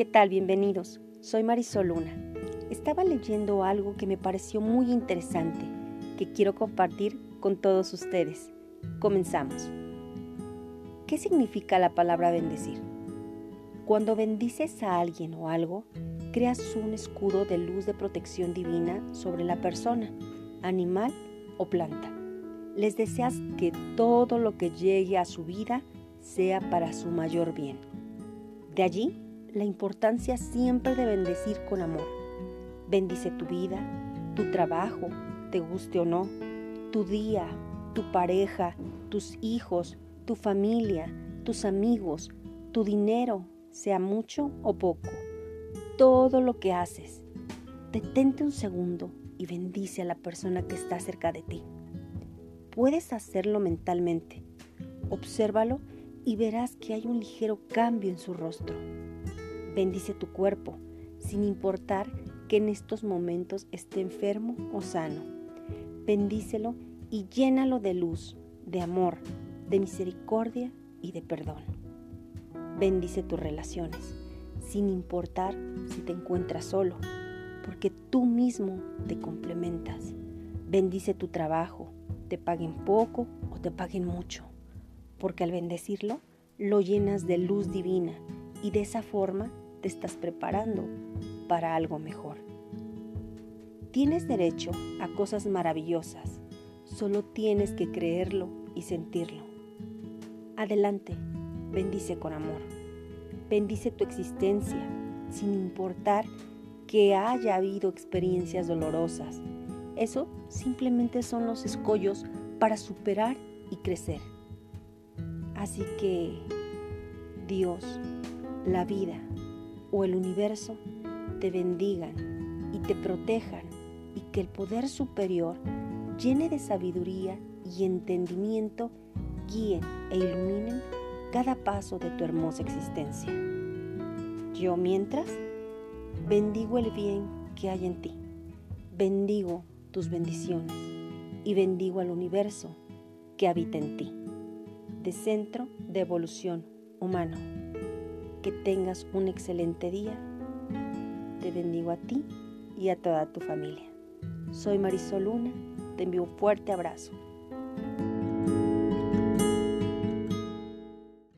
¿Qué tal? Bienvenidos. Soy Marisol Luna. Estaba leyendo algo que me pareció muy interesante, que quiero compartir con todos ustedes. Comenzamos. ¿Qué significa la palabra bendecir? Cuando bendices a alguien o algo, creas un escudo de luz de protección divina sobre la persona, animal o planta. Les deseas que todo lo que llegue a su vida sea para su mayor bien. De allí la importancia siempre de bendecir con amor. Bendice tu vida, tu trabajo, te guste o no, tu día, tu pareja, tus hijos, tu familia, tus amigos, tu dinero, sea mucho o poco, todo lo que haces. Detente un segundo y bendice a la persona que está cerca de ti. Puedes hacerlo mentalmente. Obsérvalo y verás que hay un ligero cambio en su rostro. Bendice tu cuerpo, sin importar que en estos momentos esté enfermo o sano. Bendícelo y llénalo de luz, de amor, de misericordia y de perdón. Bendice tus relaciones, sin importar si te encuentras solo, porque tú mismo te complementas. Bendice tu trabajo, te paguen poco o te paguen mucho, porque al bendecirlo lo llenas de luz divina y de esa forma te estás preparando para algo mejor. Tienes derecho a cosas maravillosas, solo tienes que creerlo y sentirlo. Adelante, bendice con amor. Bendice tu existencia, sin importar que haya habido experiencias dolorosas. Eso simplemente son los escollos para superar y crecer. Así que Dios, la vida o el universo te bendigan y te protejan y que el poder superior llene de sabiduría y entendimiento guíen e iluminen cada paso de tu hermosa existencia. Yo mientras bendigo el bien que hay en ti, bendigo tus bendiciones y bendigo al universo que habita en ti, de centro de evolución humano. Que tengas un excelente día. Te bendigo a ti y a toda tu familia. Soy Marisol Luna, te envío un fuerte abrazo.